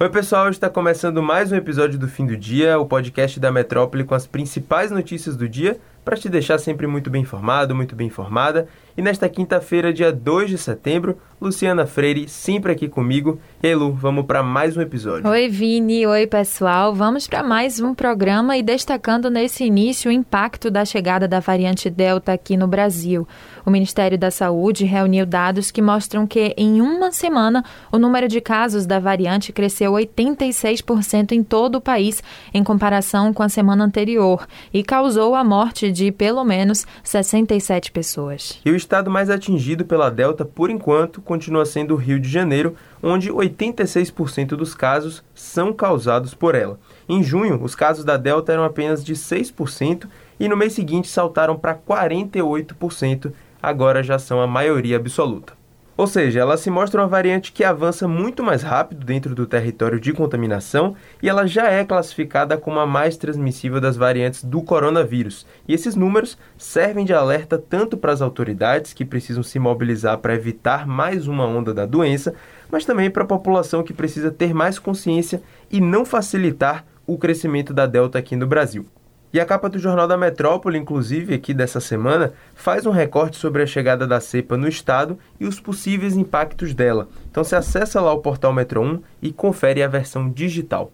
Oi, pessoal, está começando mais um episódio do Fim do Dia, o podcast da Metrópole com as principais notícias do dia, para te deixar sempre muito bem informado, muito bem informada. E nesta quinta-feira, dia 2 de setembro, Luciana Freire, sempre aqui comigo. E aí, Lu, vamos para mais um episódio. Oi, Vini. Oi, pessoal. Vamos para mais um programa e destacando nesse início o impacto da chegada da variante Delta aqui no Brasil. O Ministério da Saúde reuniu dados que mostram que, em uma semana, o número de casos da variante cresceu 86% em todo o país, em comparação com a semana anterior, e causou a morte de pelo menos 67 pessoas. E o estado mais atingido pela Delta, por enquanto, continua sendo o Rio de Janeiro, onde 86% dos casos são causados por ela. Em junho, os casos da Delta eram apenas de 6% e no mês seguinte saltaram para 48%, agora já são a maioria absoluta. Ou seja, ela se mostra uma variante que avança muito mais rápido dentro do território de contaminação e ela já é classificada como a mais transmissível das variantes do coronavírus. E esses números servem de alerta tanto para as autoridades que precisam se mobilizar para evitar mais uma onda da doença, mas também para a população que precisa ter mais consciência e não facilitar o crescimento da Delta aqui no Brasil. E a capa do Jornal da Metrópole, inclusive aqui dessa semana, faz um recorte sobre a chegada da cepa no estado e os possíveis impactos dela. Então você acessa lá o portal Metro 1 e confere a versão digital.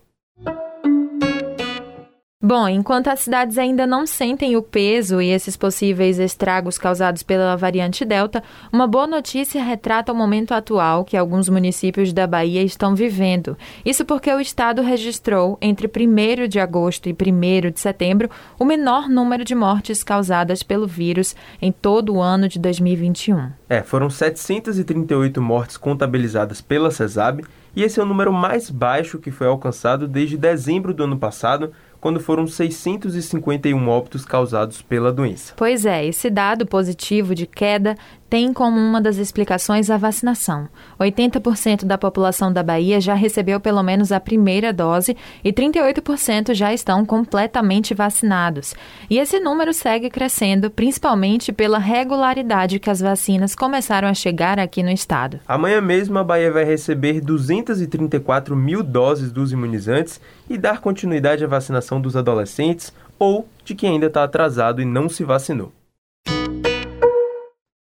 Bom, enquanto as cidades ainda não sentem o peso e esses possíveis estragos causados pela variante Delta, uma boa notícia retrata o momento atual que alguns municípios da Bahia estão vivendo. Isso porque o estado registrou, entre 1 de agosto e 1 de setembro, o menor número de mortes causadas pelo vírus em todo o ano de 2021. É, foram 738 mortes contabilizadas pela CESAB e esse é o número mais baixo que foi alcançado desde dezembro do ano passado quando foram 651 óbitos causados pela doença. Pois é, esse dado positivo de queda tem como uma das explicações a vacinação. 80% da população da Bahia já recebeu pelo menos a primeira dose e 38% já estão completamente vacinados. E esse número segue crescendo, principalmente pela regularidade que as vacinas começaram a chegar aqui no estado. Amanhã mesmo a Bahia vai receber 234 mil doses dos imunizantes e dar continuidade à vacinação dos adolescentes ou de quem ainda está atrasado e não se vacinou.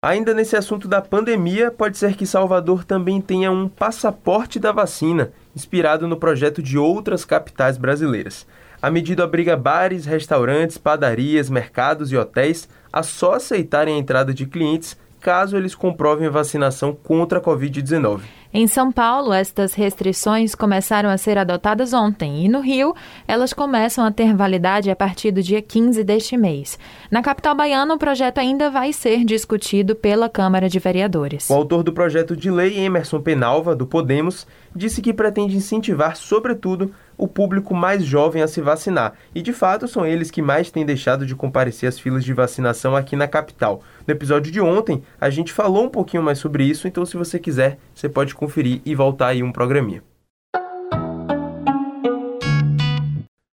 Ainda nesse assunto da pandemia, pode ser que Salvador também tenha um passaporte da vacina, inspirado no projeto de outras capitais brasileiras. A medida obriga bares, restaurantes, padarias, mercados e hotéis a só aceitarem a entrada de clientes caso eles comprovem a vacinação contra a Covid-19. Em São Paulo, estas restrições começaram a ser adotadas ontem e no Rio, elas começam a ter validade a partir do dia 15 deste mês. Na capital baiana, o projeto ainda vai ser discutido pela Câmara de Vereadores. O autor do projeto de lei, Emerson Penalva, do Podemos, disse que pretende incentivar, sobretudo, o público mais jovem a se vacinar. E de fato são eles que mais têm deixado de comparecer às filas de vacinação aqui na capital. No episódio de ontem, a gente falou um pouquinho mais sobre isso, então se você quiser, você pode conferir e voltar aí um programinha.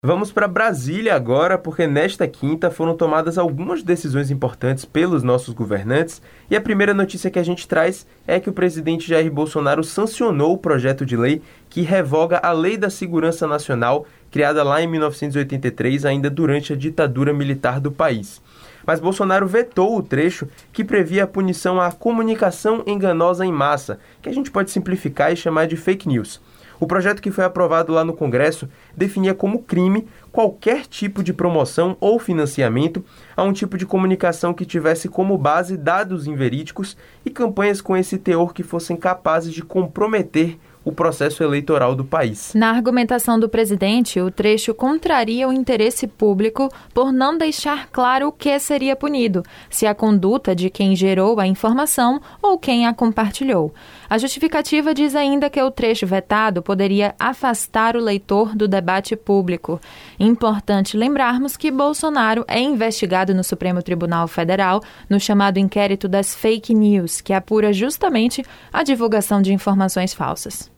Vamos para Brasília agora, porque nesta quinta foram tomadas algumas decisões importantes pelos nossos governantes, e a primeira notícia que a gente traz é que o presidente Jair Bolsonaro sancionou o projeto de lei que revoga a Lei da Segurança Nacional, criada lá em 1983, ainda durante a ditadura militar do país. Mas Bolsonaro vetou o trecho que previa a punição à comunicação enganosa em massa, que a gente pode simplificar e chamar de fake news. O projeto que foi aprovado lá no Congresso definia como crime qualquer tipo de promoção ou financiamento a um tipo de comunicação que tivesse como base dados inverídicos e campanhas com esse teor que fossem capazes de comprometer o processo eleitoral do país. Na argumentação do presidente, o trecho contraria o interesse público por não deixar claro o que seria punido, se a conduta de quem gerou a informação ou quem a compartilhou. A justificativa diz ainda que o trecho vetado poderia afastar o leitor do debate público. Importante lembrarmos que Bolsonaro é investigado no Supremo Tribunal Federal no chamado inquérito das fake news, que apura justamente a divulgação de informações falsas.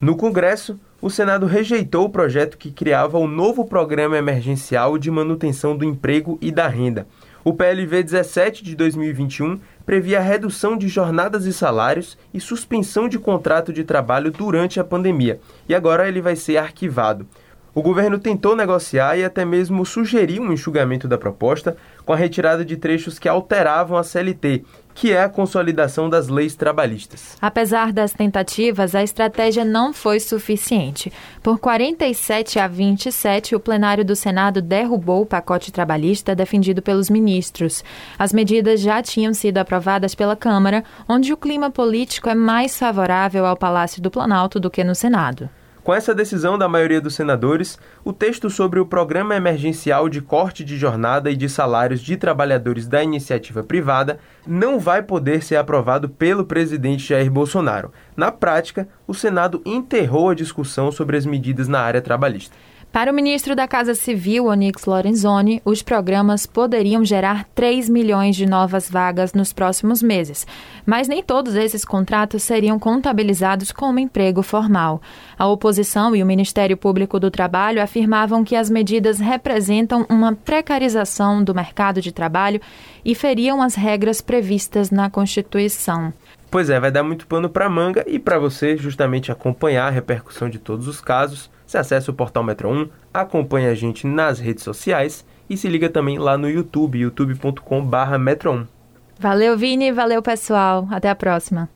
No Congresso, o Senado rejeitou o projeto que criava o novo Programa Emergencial de Manutenção do Emprego e da Renda. O PLV 17 de 2021 previa redução de jornadas e salários e suspensão de contrato de trabalho durante a pandemia, e agora ele vai ser arquivado. O governo tentou negociar e até mesmo sugeriu um enxugamento da proposta com a retirada de trechos que alteravam a CLT, que é a consolidação das leis trabalhistas. Apesar das tentativas, a estratégia não foi suficiente. Por 47 a 27, o plenário do Senado derrubou o pacote trabalhista defendido pelos ministros. As medidas já tinham sido aprovadas pela Câmara, onde o clima político é mais favorável ao Palácio do Planalto do que no Senado. Com essa decisão da maioria dos senadores, o texto sobre o Programa Emergencial de Corte de Jornada e de Salários de Trabalhadores da Iniciativa Privada não vai poder ser aprovado pelo presidente Jair Bolsonaro. Na prática, o Senado enterrou a discussão sobre as medidas na área trabalhista. Para o ministro da Casa Civil, Onyx Lorenzoni, os programas poderiam gerar 3 milhões de novas vagas nos próximos meses, mas nem todos esses contratos seriam contabilizados como emprego formal. A oposição e o Ministério Público do Trabalho afirmavam que as medidas representam uma precarização do mercado de trabalho e feriam as regras previstas na Constituição. Pois é, vai dar muito pano para manga e para você justamente acompanhar a repercussão de todos os casos, você acessa o portal Metro 1, acompanha a gente nas redes sociais e se liga também lá no YouTube, youtube.com/metro1. Valeu, Vini, valeu, pessoal. Até a próxima.